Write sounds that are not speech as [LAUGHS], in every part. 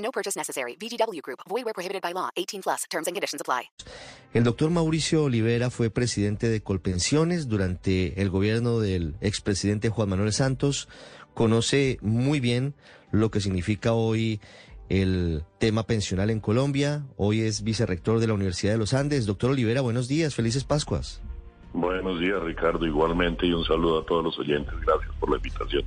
No purchase necessary. VGW Group. Void where prohibited by law. 18 plus. Terms and conditions apply. El doctor Mauricio Olivera fue presidente de Colpensiones durante el gobierno del expresidente Juan Manuel Santos. Conoce muy bien lo que significa hoy el tema pensional en Colombia. Hoy es vicerrector de la Universidad de los Andes. Doctor Olivera, buenos días. Felices Pascuas. Buenos días, Ricardo. Igualmente y un saludo a todos los oyentes. Gracias por la invitación.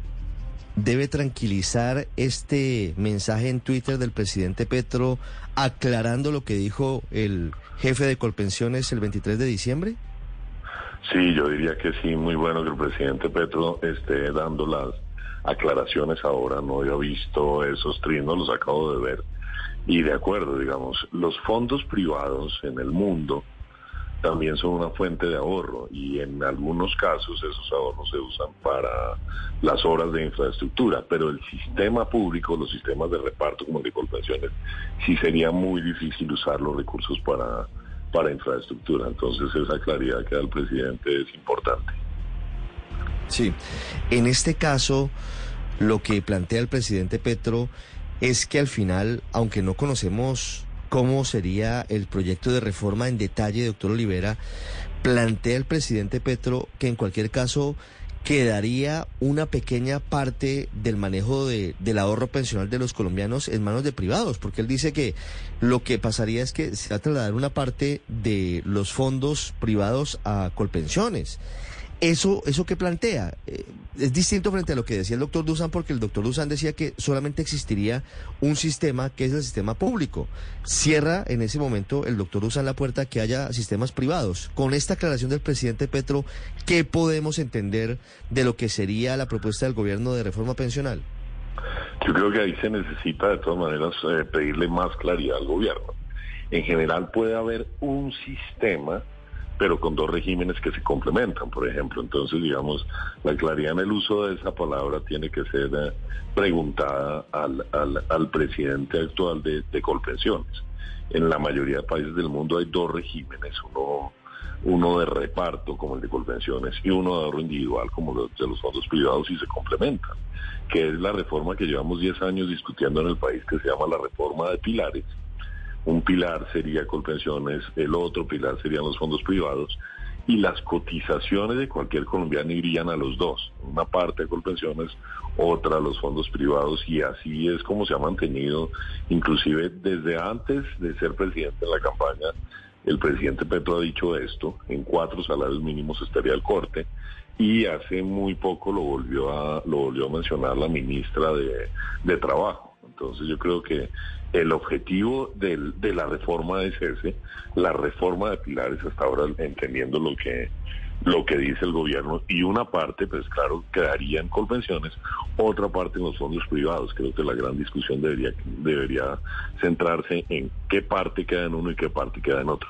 Debe tranquilizar este mensaje en Twitter del presidente Petro aclarando lo que dijo el jefe de Colpensiones el 23 de diciembre. Sí, yo diría que sí, muy bueno que el presidente Petro esté dando las aclaraciones ahora. No había visto esos trinos, los acabo de ver. Y de acuerdo, digamos, los fondos privados en el mundo también son una fuente de ahorro y en algunos casos esos ahorros se usan para las obras de infraestructura, pero el sistema público, los sistemas de reparto como el de Colpensiones, sí sería muy difícil usar los recursos para, para infraestructura. Entonces esa claridad que da el presidente es importante. Sí, en este caso lo que plantea el presidente Petro es que al final, aunque no conocemos cómo sería el proyecto de reforma en detalle, doctor Olivera, plantea el presidente Petro que en cualquier caso quedaría una pequeña parte del manejo de, del ahorro pensional de los colombianos en manos de privados, porque él dice que lo que pasaría es que se va a trasladar una parte de los fondos privados a Colpensiones. Eso, eso que plantea eh, es distinto frente a lo que decía el doctor Dusan, porque el doctor Dusan decía que solamente existiría un sistema que es el sistema público. Cierra en ese momento el doctor Dusan la puerta que haya sistemas privados. Con esta aclaración del presidente Petro, ¿qué podemos entender de lo que sería la propuesta del gobierno de reforma pensional? Yo creo que ahí se necesita de todas maneras eh, pedirle más claridad al gobierno. En general puede haber un sistema pero con dos regímenes que se complementan, por ejemplo. Entonces, digamos, la claridad en el uso de esa palabra tiene que ser eh, preguntada al, al, presidente actual de, de Colpensiones. En la mayoría de países del mundo hay dos regímenes, uno uno de reparto como el de Colpensiones y uno de ahorro individual como los de los fondos privados y se complementan, que es la reforma que llevamos 10 años discutiendo en el país que se llama la reforma de pilares, un pilar sería Colpensiones, el otro pilar serían los fondos privados y las cotizaciones de cualquier colombiano irían a los dos, una parte a Colpensiones, otra a los fondos privados y así es como se ha mantenido, inclusive desde antes de ser presidente en la campaña, el presidente Petro ha dicho esto, en cuatro salarios mínimos estaría el corte y hace muy poco lo volvió a, lo volvió a mencionar la ministra de, de Trabajo. Entonces yo creo que el objetivo del, de la reforma es ese, la reforma de pilares hasta ahora entendiendo lo que lo que dice el gobierno y una parte, pues claro, quedaría en convenciones, otra parte en los fondos privados. Creo que la gran discusión debería debería centrarse en qué parte queda en uno y qué parte queda en otro.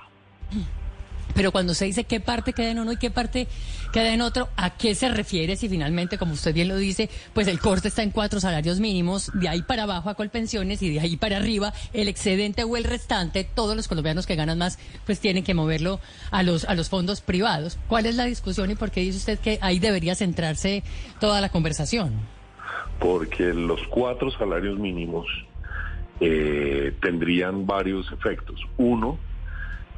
Pero cuando se dice qué parte queda en uno y qué parte queda en otro, ¿a qué se refiere si finalmente, como usted bien lo dice, pues el corte está en cuatro salarios mínimos, de ahí para abajo a Colpensiones y de ahí para arriba el excedente o el restante, todos los colombianos que ganan más, pues tienen que moverlo a los, a los fondos privados? ¿Cuál es la discusión y por qué dice usted que ahí debería centrarse toda la conversación? Porque los cuatro salarios mínimos eh, tendrían varios efectos. Uno,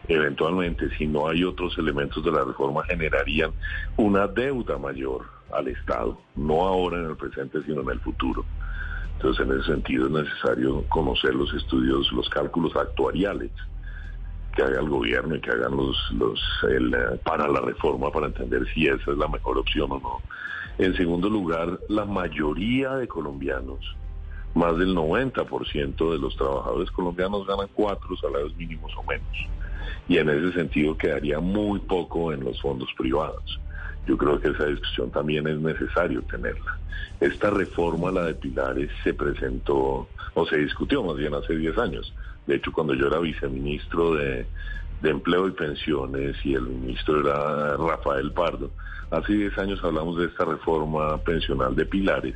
eventualmente, si no hay otros elementos de la reforma, generarían una deuda mayor al Estado, no ahora en el presente, sino en el futuro. Entonces, en ese sentido, es necesario conocer los estudios, los cálculos actuariales que haga el gobierno y que hagan los, los el, eh, para la reforma para entender si esa es la mejor opción o no. En segundo lugar, la mayoría de colombianos, más del 90% de los trabajadores colombianos ganan cuatro salarios mínimos o menos y en ese sentido quedaría muy poco en los fondos privados. Yo creo que esa discusión también es necesario tenerla. Esta reforma, la de Pilares, se presentó o se discutió más bien hace 10 años. De hecho, cuando yo era viceministro de, de Empleo y Pensiones y el ministro era Rafael Pardo, hace 10 años hablamos de esta reforma pensional de Pilares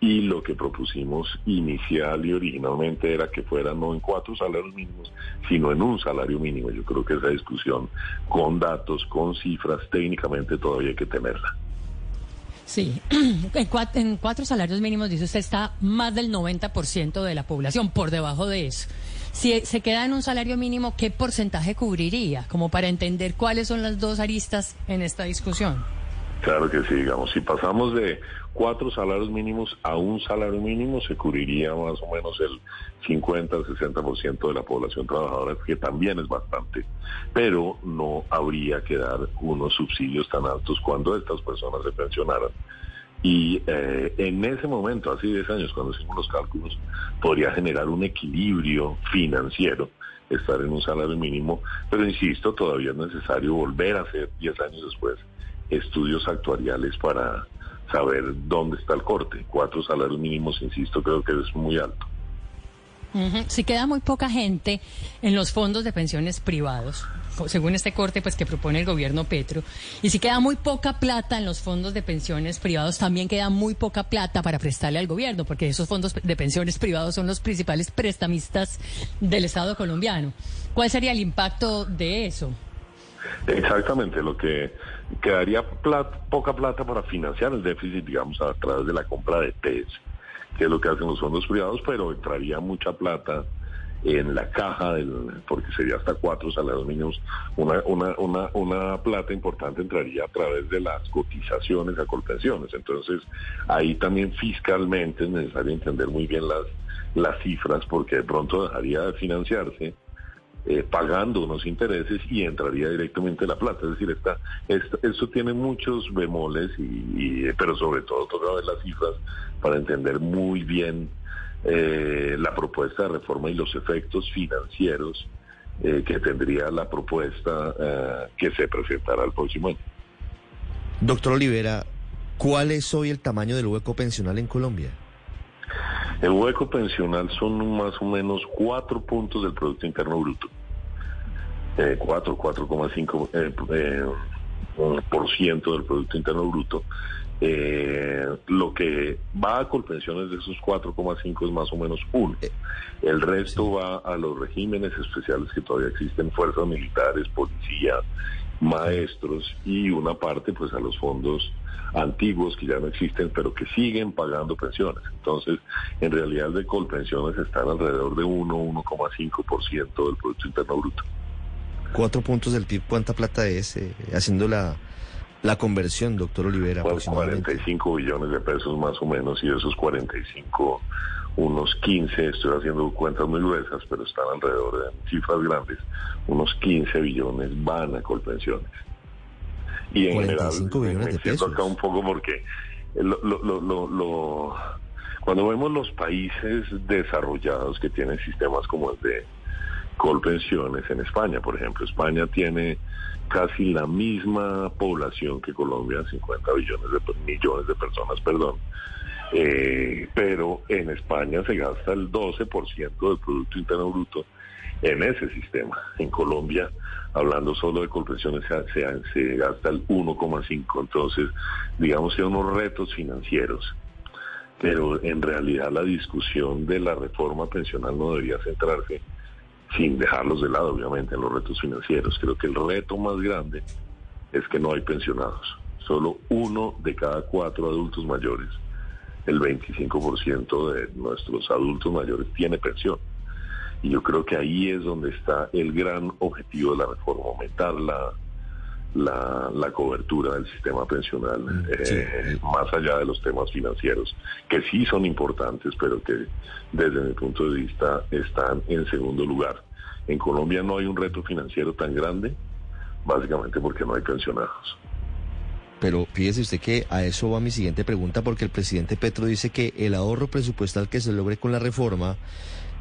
y lo que propusimos inicial y originalmente era que fuera no en cuatro salarios mínimos, sino en un salario mínimo. Yo creo que esa discusión con datos, con cifras, técnicamente todavía hay que tenerla. Sí, [CLEARS THROAT] en cuatro, en cuatro salarios mínimos, dice usted, está más del 90% de la población, por debajo de eso. Si se queda en un salario mínimo, ¿qué porcentaje cubriría? Como para entender cuáles son las dos aristas en esta discusión. Claro que sí, digamos, si pasamos de cuatro salarios mínimos a un salario mínimo, se cubriría más o menos el 50 al 60% de la población trabajadora, que también es bastante, pero no habría que dar unos subsidios tan altos cuando estas personas se pensionaran. Y eh, en ese momento, hace 10 años, cuando hicimos los cálculos, podría generar un equilibrio financiero estar en un salario mínimo, pero insisto, todavía es necesario volver a hacer 10 años después estudios actuariales para saber dónde está el corte. Cuatro salarios mínimos, insisto, creo que es muy alto. Si queda muy poca gente en los fondos de pensiones privados, según este corte pues que propone el gobierno Petro, y si queda muy poca plata en los fondos de pensiones privados, también queda muy poca plata para prestarle al gobierno, porque esos fondos de pensiones privados son los principales prestamistas del Estado colombiano. ¿Cuál sería el impacto de eso? Exactamente, lo que quedaría poca plata para financiar el déficit, digamos, a través de la compra de TES, que es lo que hacen los fondos privados, pero entraría mucha plata en la caja, del, porque sería hasta cuatro salarios mínimos, una, una, una, una plata importante entraría a través de las cotizaciones a colpensiones. Entonces, ahí también fiscalmente es necesario entender muy bien las, las cifras, porque de pronto dejaría de financiarse eh, pagando unos intereses y entraría directamente la plata. Es decir, está, esto tiene muchos bemoles, y, pero sobre todo toca ver las cifras para entender muy bien eh, la propuesta de reforma y los efectos financieros eh, que tendría la propuesta que se presentará el próximo año. Doctor Olivera, ¿cuál es hoy el tamaño del hueco pensional en Colombia? El hueco pensional son más o menos cuatro puntos del Producto Interno Bruto. Eh, 4, 4,5 eh, eh, por ciento del Producto Interno Bruto. Eh, lo que va a colpensiones de esos 4,5 es más o menos uno. El resto va a los regímenes especiales que todavía existen, fuerzas militares, policía, maestros y una parte pues a los fondos antiguos que ya no existen, pero que siguen pagando pensiones. Entonces, en realidad de colpensiones están alrededor de 1, 1,5% del Producto Interno Bruto. Cuatro puntos del PIB, ¿cuánta plata es? Eh, haciendo la, la conversión, doctor Olivera. Pues 45 billones de pesos más o menos, y de esos 45, unos 15, estoy haciendo cuentas muy gruesas, pero están alrededor de cifras grandes, unos 15 billones van a colpensiones. Y en general, billones de pesos. acá un poco porque lo, lo, lo, lo, cuando vemos los países desarrollados que tienen sistemas como el de colpensiones en España, por ejemplo, España tiene casi la misma población que Colombia, 50 billones de millones de personas, perdón. Eh, pero en España se gasta el 12% del Producto Interno Bruto en ese sistema. En Colombia, hablando solo de colpensiones, se, se gasta el 1,5%. Entonces, digamos que hay unos retos financieros. Pero en realidad la discusión de la reforma pensional no debería centrarse sin dejarlos de lado, obviamente, en los retos financieros. Creo que el reto más grande es que no hay pensionados. Solo uno de cada cuatro adultos mayores, el 25% de nuestros adultos mayores tiene pensión. Y yo creo que ahí es donde está el gran objetivo de la reforma, aumentar la, la, cobertura del sistema pensional, mm, eh, más allá de los temas financieros, que sí son importantes, pero que desde mi punto de vista están en segundo lugar. En Colombia no hay un reto financiero tan grande, básicamente porque no hay pensionados. Pero fíjese usted que a eso va mi siguiente pregunta, porque el presidente Petro dice que el ahorro presupuestal que se logre con la reforma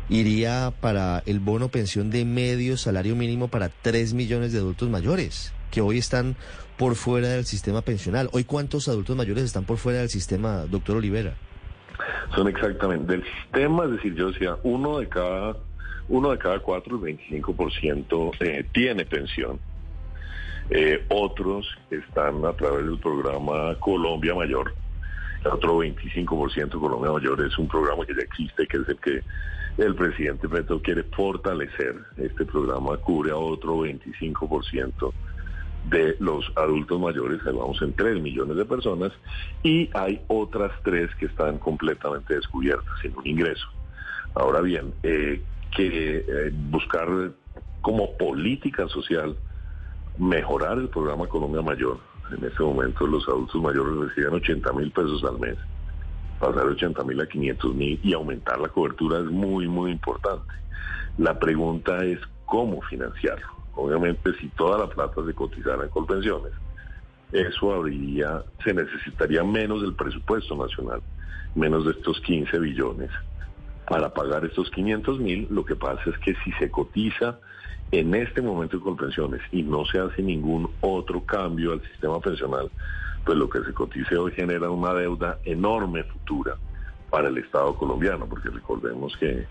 iría para el bono pensión de medio salario mínimo para 3 millones de adultos mayores. que hoy están por fuera del sistema pensional. Hoy, ¿cuántos adultos mayores están por fuera del sistema, doctor Olivera? Son exactamente del sistema, es decir, yo decía, uno de cada, uno de cada cuatro, el 25% eh, tiene pensión. Eh, otros están a través del programa Colombia Mayor. El otro 25% Colombia Mayor es un programa que ya existe, que es el que el presidente Petro quiere fortalecer. Este programa cubre a otro 25% de los adultos mayores, ahí vamos en 3 millones de personas, y hay otras tres que están completamente descubiertas, sin un ingreso. Ahora bien, eh, que eh, buscar como política social mejorar el programa Colombia Mayor. En este momento los adultos mayores reciben 80 mil pesos al mes. Pasar de 80 mil a 500 mil y aumentar la cobertura es muy, muy importante. La pregunta es cómo financiarlo. Obviamente, si toda la plata se cotizara en Colpensiones, eso habría, se necesitaría menos del presupuesto nacional, menos de estos 15 billones para pagar estos 500 mil. Lo que pasa es que si se cotiza en este momento en Colpensiones y no se hace ningún otro cambio al sistema pensional, pues lo que se cotice hoy genera una deuda enorme futura para el Estado colombiano, porque recordemos que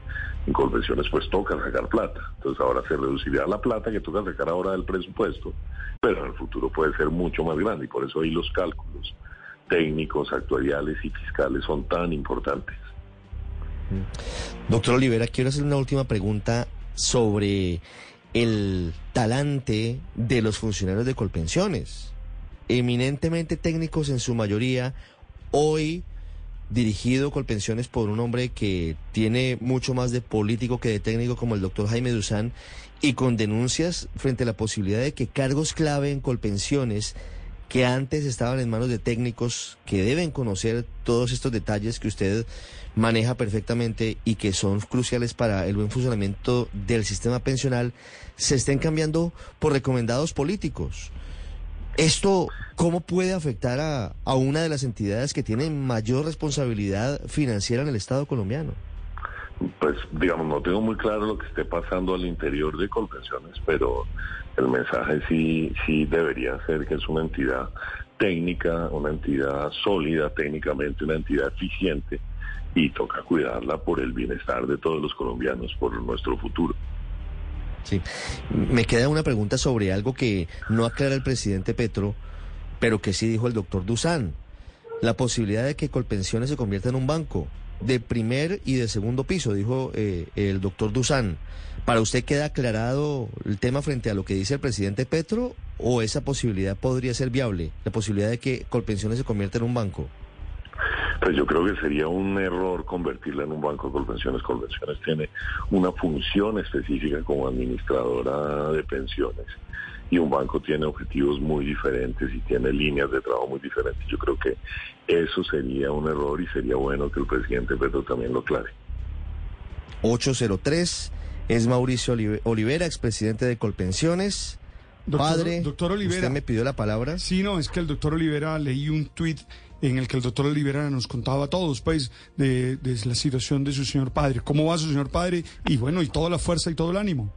en convenciones pues toca sacar plata. Entonces ahora se reduciría la plata que toca sacar ahora del presupuesto, pero en el futuro puede ser mucho más grande y por eso ahí los cálculos técnicos, actuariales y fiscales son tan importantes. Doctor Olivera, quiero hacer una última pregunta sobre el talante de los funcionarios de Colpensiones, eminentemente técnicos en su mayoría, hoy dirigido Colpensiones por un hombre que tiene mucho más de político que de técnico como el doctor Jaime Duzán y con denuncias frente a la posibilidad de que cargos clave en Colpensiones que antes estaban en manos de técnicos que deben conocer todos estos detalles que usted maneja perfectamente y que son cruciales para el buen funcionamiento del sistema pensional, se estén cambiando por recomendados políticos. ¿Esto cómo puede afectar a, a una de las entidades que tiene mayor responsabilidad financiera en el Estado colombiano? Pues, digamos, no tengo muy claro lo que esté pasando al interior de Colpensiones, pero el mensaje sí, sí debería ser que es una entidad técnica, una entidad sólida técnicamente, una entidad eficiente y toca cuidarla por el bienestar de todos los colombianos, por nuestro futuro. Sí. Me queda una pregunta sobre algo que no aclara el presidente Petro, pero que sí dijo el doctor Dusan. La posibilidad de que Colpensiones se convierta en un banco de primer y de segundo piso, dijo eh, el doctor Dusan. ¿Para usted queda aclarado el tema frente a lo que dice el presidente Petro o esa posibilidad podría ser viable? La posibilidad de que Colpensiones se convierta en un banco. Pues yo creo que sería un error convertirla en un banco de Colpensiones. Colpensiones tiene una función específica como administradora de pensiones y un banco tiene objetivos muy diferentes y tiene líneas de trabajo muy diferentes. Yo creo que eso sería un error y sería bueno que el presidente Petro también lo aclare. 803 es Mauricio Olivera, expresidente de Colpensiones. Padre, doctor Olivera, ¿usted me pidió la palabra? Sí, no, es que el doctor Olivera leí un tuit en el que el doctor Olivera nos contaba a todos, pues, de, de, la situación de su señor padre. ¿Cómo va su señor padre? Y bueno, y toda la fuerza y todo el ánimo.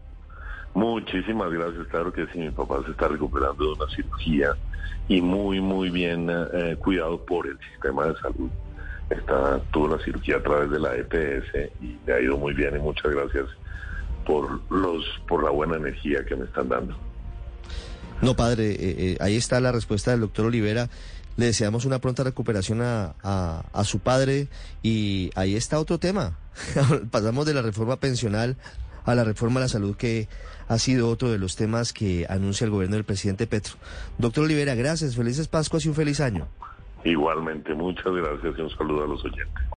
Muchísimas gracias, claro que sí, mi papá se está recuperando de una cirugía y muy, muy bien eh, cuidado por el sistema de salud. Está, tuvo la cirugía a través de la EPS y le ha ido muy bien y muchas gracias por, los, por la buena energía que me están dando. No, padre, eh, eh, ahí está la respuesta del doctor Olivera. Le deseamos una pronta recuperación a, a, a su padre y ahí está otro tema. [LAUGHS] Pasamos de la reforma pensional a la reforma a la salud que ha sido otro de los temas que anuncia el gobierno del presidente Petro. Doctor Olivera, gracias, felices Pascuas y un feliz año. Igualmente, muchas gracias y un saludo a los oyentes.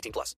18 plus.